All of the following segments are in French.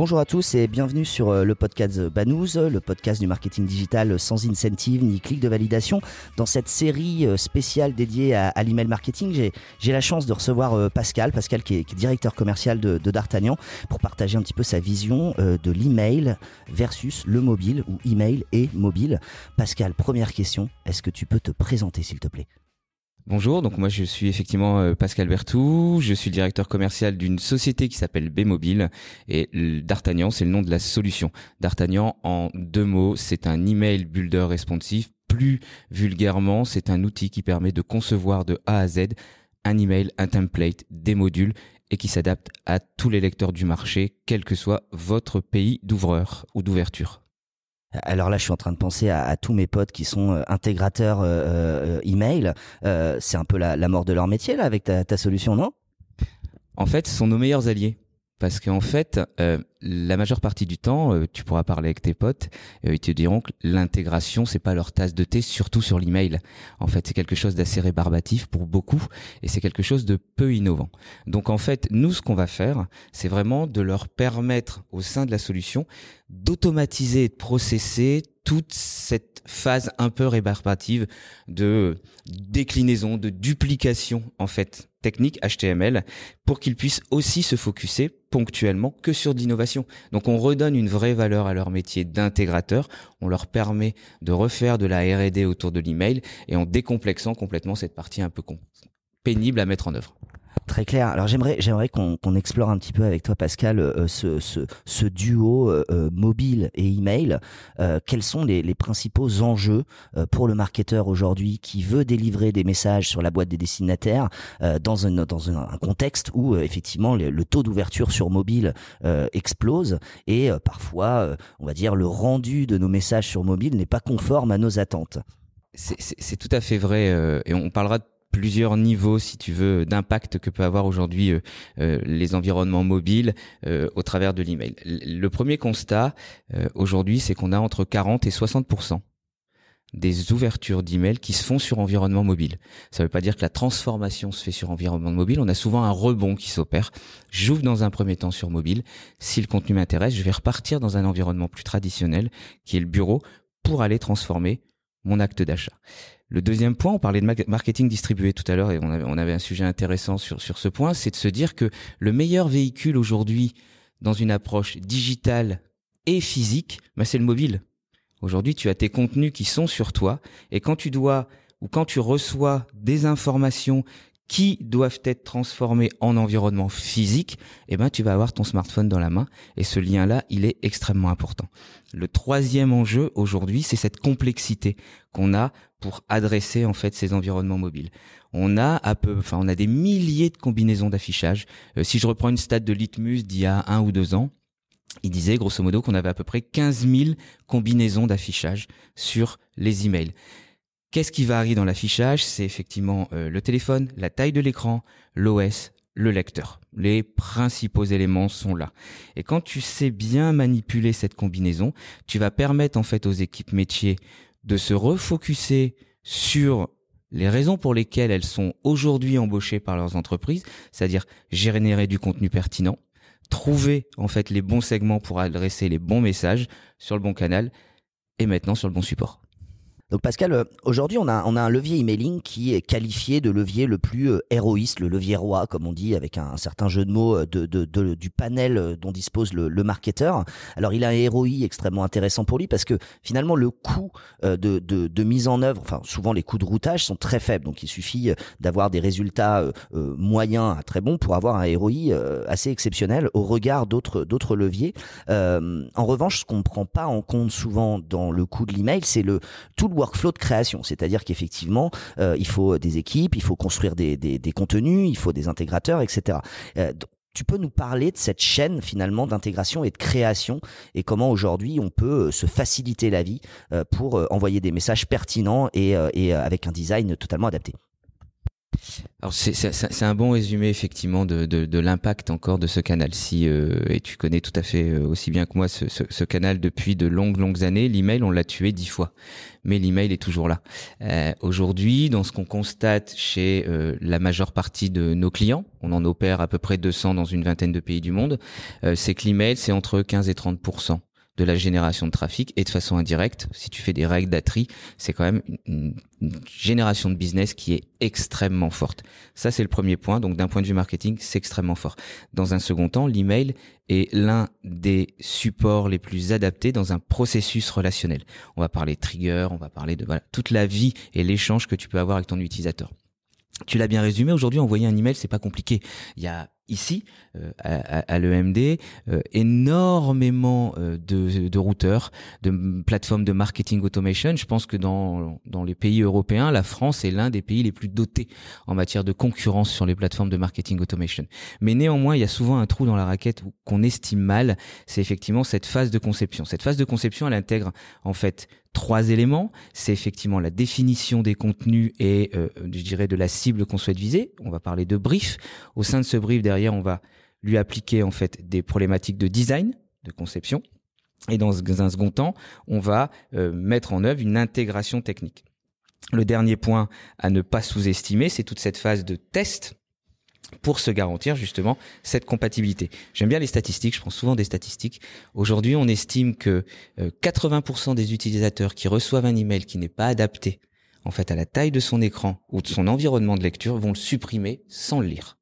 Bonjour à tous et bienvenue sur euh, le podcast Banous, le podcast du marketing digital sans incentive ni clic de validation. Dans cette série euh, spéciale dédiée à, l'email marketing, j'ai la chance de recevoir euh, Pascal, Pascal qui est, directeur commercial de, D'Artagnan, pour partager un petit peu sa vision de l'email versus le mobile ou email et mobile. Pascal, première question, est-ce que tu peux te présenter s'il te plaît? Bonjour, donc moi je suis effectivement euh, Pascal Bertou, je suis directeur commercial d'une société qui s'appelle B-Mobile et D'Artagnan c'est le nom de la solution. D'Artagnan en deux mots, c'est un email builder responsive, plus vulgairement c'est un outil qui permet de concevoir de A à Z un email, un template, des modules et qui s'adapte à tous les lecteurs du marché, quel que soit votre pays d'ouvreur ou d'ouverture. Alors là, je suis en train de penser à, tous mes potes qui sont euh, intégrateurs euh, euh, email. c'est un peu la, mort de leur métier là avec ta, ta solution, non? En fait, ce sont nos meilleurs alliés. Parce qu'en fait, euh, la majeure partie du temps, euh, tu pourras parler avec tes potes, euh, ils te diront que l'intégration, c'est pas leur tasse de thé, surtout sur l'email. En fait, c'est quelque chose d'assez rébarbatif pour beaucoup, et c'est quelque chose de peu innovant. Donc en fait, nous, ce qu'on va faire, c'est vraiment de leur permettre, au sein de la solution, d'automatiser et de processer toute cette phase un peu rébarbative de déclinaison, de duplication en fait technique HTML pour qu'ils puissent aussi se focuser ponctuellement que sur d'innovation. Donc on redonne une vraie valeur à leur métier d'intégrateur, on leur permet de refaire de la R&D autour de l'email et en décomplexant complètement cette partie un peu pénible à mettre en œuvre. Très clair. Alors j'aimerais j'aimerais qu'on explore un petit peu avec toi Pascal euh, ce, ce, ce, duo euh, euh, mobile et email. quels sont les, les principaux enjeux pour le marketeur aujourd'hui qui veut délivrer des messages sur la boîte des destinataires dans un dans un, contexte où effectivement le, taux d'ouverture sur mobile explose et parfois on va dire le rendu de nos messages sur mobile n'est pas conforme à nos attentes? C'est tout à fait vrai et on parlera de plusieurs niveaux, si tu veux, d'impact que peut avoir aujourd'hui euh, euh, les environnements mobiles euh, au travers de l'email. Le premier constat aujourd'hui, c'est qu'on a entre 40 et 60% des ouvertures d'email qui se font sur environnement mobile. Ça ne veut pas dire que la transformation se fait sur environnement mobile. On a souvent un rebond qui s'opère. J'ouvre dans un premier temps sur mobile. Si le contenu m'intéresse, je vais repartir dans un environnement plus traditionnel qui est le bureau pour aller transformer mon acte d'achat. Le deuxième point, on parlait de marketing distribué tout à l'heure et on avait, un sujet intéressant sur, sur ce point, c'est de se dire que le meilleur véhicule aujourd'hui dans une approche digitale et physique, bah c'est le mobile. Aujourd'hui, tu as tes contenus qui sont sur toi et quand tu dois ou quand tu reçois des informations qui doivent être transformés en environnement physique, eh ben tu vas avoir ton smartphone dans la main et ce lien-là, il est extrêmement important. Le troisième enjeu aujourd'hui, c'est cette complexité qu'on a pour adresser en fait ces environnements mobiles. On a à peu, enfin on a des milliers de combinaisons d'affichage. Euh, si je reprends une stat de Litmus d'il y a un ou deux ans, il disait grosso modo qu'on avait à peu près 15 000 combinaisons d'affichage sur les emails. Qu'est-ce qui varie dans l'affichage? C'est effectivement euh, le téléphone, la taille de l'écran, l'OS, le lecteur. Les principaux éléments sont là. Et quand tu sais bien manipuler cette combinaison, tu vas permettre en fait aux équipes métiers de se refocuser sur les raisons pour lesquelles elles sont aujourd'hui embauchées par leurs entreprises, c'est-à-dire générer du contenu pertinent, trouver en fait les bons segments pour adresser les bons messages sur le bon canal et maintenant sur le bon support. Donc Pascal, euh, aujourd'hui on a, on a un levier emailing qui est qualifié de levier le plus euh, héroïste, le levier roi comme on dit, avec un, certain jeu de mots euh, de, de, du panel dont dispose le, le, marketeur. Alors il a un ROI extrêmement intéressant pour lui parce que finalement le coût de, de, de mise en œuvre, enfin souvent les coûts de routage sont très faibles, donc il suffit d'avoir des résultats moyens à très bons pour avoir un ROI assez exceptionnel au regard d'autres d'autres leviers. en revanche, ce qu'on ne prend pas en compte souvent dans le coût de l'email, c'est le tout le workflow de création, c'est-à-dire qu'effectivement, euh, il faut des équipes, il faut construire des, des, contenus, il faut des intégrateurs, etc. Euh, tu peux nous parler de cette chaîne finalement d'intégration et de création et comment aujourd'hui on peut euh, se faciliter la vie pour envoyer des messages pertinents et, et avec un design totalement adapté. Alors c'est un bon résumé effectivement de, de, l'impact encore de ce canal. Si euh, et tu connais tout à fait euh, aussi bien que moi ce, ce, canal depuis de longues longues années, l'email on l'a tué dix fois, mais l'email est toujours là. Euh, Aujourd'hui, dans ce qu'on constate chez la majeure partie de nos clients, on en opère à peu près 200 dans une vingtaine de pays du monde, c'est que l'email c'est entre 15 et 30 de la génération de trafic et de façon indirecte, si tu fais des règles d'atri, c'est quand même une, génération de business qui est extrêmement forte. Ça, c'est le premier point. Donc, d'un point de vue marketing, c'est extrêmement fort. Dans un second temps, l'email est l'un des supports les plus adaptés dans un processus relationnel. On va parler trigger, on va parler de toute la vie et l'échange que tu peux avoir avec ton utilisateur. Tu l'as bien résumé. Aujourd'hui, envoyer un email, c'est pas compliqué. Il y a ici euh, à, à, l'EMD euh, énormément euh, de, de, routeurs, de plateformes de marketing automation. Je pense que dans, dans les pays européens, la France est l'un des pays les plus dotés en matière de concurrence sur les plateformes de marketing automation. Mais néanmoins, il y a souvent un trou dans la raquette qu'on estime mal, c'est effectivement cette phase de conception. Cette phase de conception, elle intègre en fait trois éléments. C'est effectivement la définition des contenus et, je dirais, de la cible qu'on souhaite viser. On va parler de brief. Au sein de ce brief, derrière, on va lui appliquer en fait des problématiques de design, de conception. Et dans un second temps, on va euh, mettre en œuvre une intégration technique. Le dernier point à ne pas sous-estimer, c'est toute cette phase de test pour se garantir justement cette compatibilité. J'aime bien les statistiques, je prends souvent des statistiques. Aujourd'hui, on estime que 80% euh, des utilisateurs qui reçoivent un email qui n'est pas adapté en fait à la taille de son écran ou de son environnement de lecture vont le supprimer sans le lire.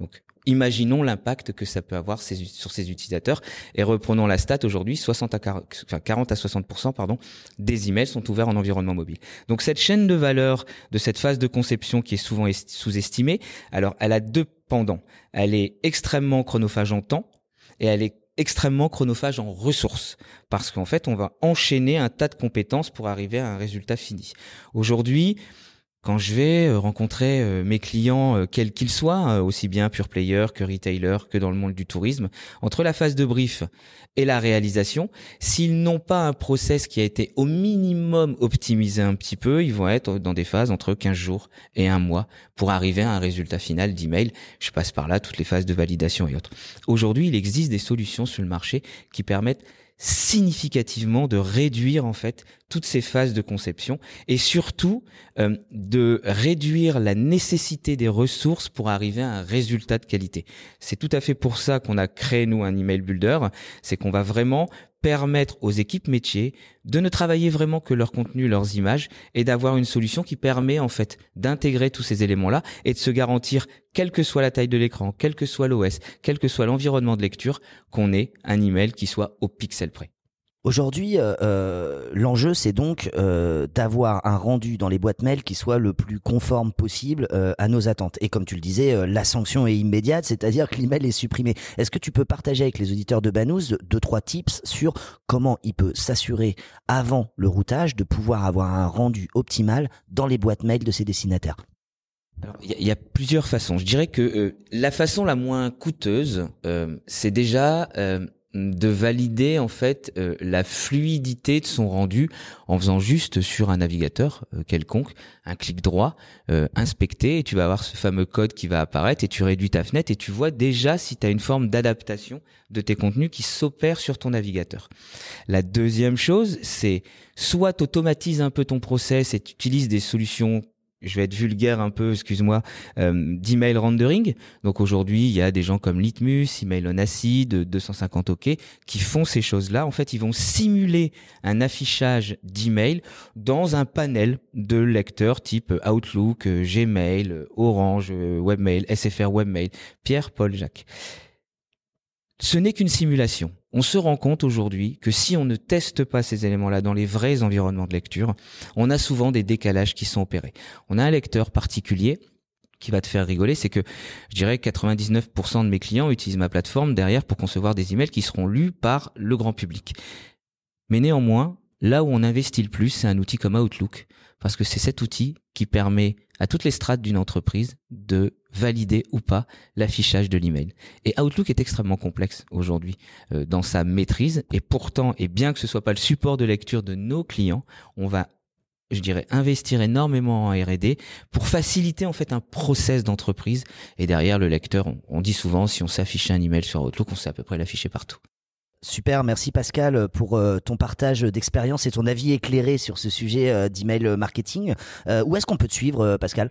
Donc imaginons l'impact que ça peut avoir sur ces utilisateurs. Et reprenons la stat aujourd'hui, 60 à 40, enfin 40 à 60% pardon, des emails sont ouverts en environnement mobile. Donc cette chaîne de valeur de cette phase de conception qui est souvent sous-estimée, alors elle a deux pendants. Elle est extrêmement chronophage en temps et elle est extrêmement chronophage en ressources parce qu'en fait on va enchaîner un tas de compétences pour arriver à un résultat fini. Aujourd'hui, quand je vais euh, rencontrer euh, mes clients, euh, quels qu'ils soient, aussi bien pure player que retailer, que dans le monde du tourisme, entre la phase de brief et la réalisation, s'ils n'ont pas un process qui a été au minimum optimisé un petit peu, ils vont être dans des phases entre 15 jours et un mois pour arriver à un résultat final d'email. Je passe par là toutes les phases de validation et autres. Aujourd'hui, il existe des solutions sur le marché qui permettent significativement de réduire en fait toutes ces phases de conception et surtout euh, de réduire la nécessité des ressources pour arriver à un résultat de qualité. C'est tout à fait pour ça qu'on a créé nous un email builder, c'est qu'on va vraiment permettre aux équipes métiers de ne travailler vraiment que leur contenu, leurs images, et d'avoir une solution qui permet en fait d'intégrer tous ces éléments-là et de se garantir, quelle que soit la taille de l'écran, quel que soit l'OS, quel que soit l'environnement de lecture, qu'on ait un email qui soit au pixel près. Aujourd'hui, euh, euh, l'enjeu, c'est donc euh, d'avoir un rendu dans les boîtes mail qui soit le plus conforme possible à nos attentes. Et comme tu le disais, la sanction est immédiate, c'est-à-dire que l'email est supprimé. Est-ce que tu peux partager avec les auditeurs de Banous deux, trois tips sur comment il peut s'assurer, avant le routage, de pouvoir avoir un rendu optimal dans les boîtes mail de ses destinataires? Il y, a plusieurs façons. Je dirais que la façon la moins coûteuse, c'est déjà de valider en fait euh, la fluidité de son rendu en faisant juste sur un navigateur euh, quelconque un clic droit euh, inspecter et tu vas avoir ce fameux code qui va apparaître et tu réduis ta fenêtre et tu vois déjà si tu as une forme d'adaptation de tes contenus qui s'opère sur ton navigateur. La deuxième chose, c'est soit tu automatises un peu ton process et tu utilises des solutions je vais être vulgaire un peu, excuse-moi, euh, d'email rendering. Donc aujourd'hui, il y a des gens comme Litmus, Email on Acid, 250 OK, qui font ces choses-là. En fait, ils vont simuler un affichage d'email dans un panel de lecteurs type Outlook, Gmail, Orange, Webmail, SFR Webmail, Pierre, Paul, Jacques. Ce n'est qu'une simulation on se rend compte aujourd'hui que si on ne teste pas ces éléments-là dans les vrais environnements de lecture, on a souvent des décalages qui sont opérés. On a un lecteur particulier qui va te faire rigoler, c'est que je dirais 99% de mes clients utilisent ma plateforme derrière pour concevoir des emails qui seront lus par le grand public. Mais néanmoins, là où on investit le plus, c'est un outil comme Outlook, parce que c'est cet outil qui permet à toutes les strates d'une entreprise de valider ou pas l'affichage de l'email. Et Outlook est extrêmement complexe aujourd'hui euh, dans sa maîtrise et pourtant, et bien que ce soit pas le support de lecture de nos clients, on va je dirais, investir énormément en R&D pour faciliter en fait un process d'entreprise. Et derrière le lecteur, on, dit souvent, si on s'affiche un email sur Outlook, on sait à peu près l'afficher partout. Super, merci Pascal pour euh, ton partage d'expérience et ton avis éclairé sur ce sujet euh, d'email marketing. Euh, où est-ce qu'on peut te suivre, Pascal?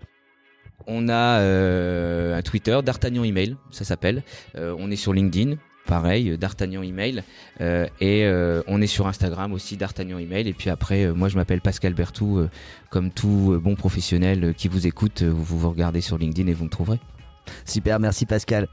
On a un Twitter, D'Artagnan Email, ça s'appelle. on est sur LinkedIn, pareil, D'Artagnan Email. et on est sur Instagram aussi, D'Artagnan Email. Et puis après, moi je m'appelle Pascal Bertou. comme tout bon professionnel qui vous écoute, vous vous regardez sur LinkedIn et vous me trouverez. Super, merci Pascal.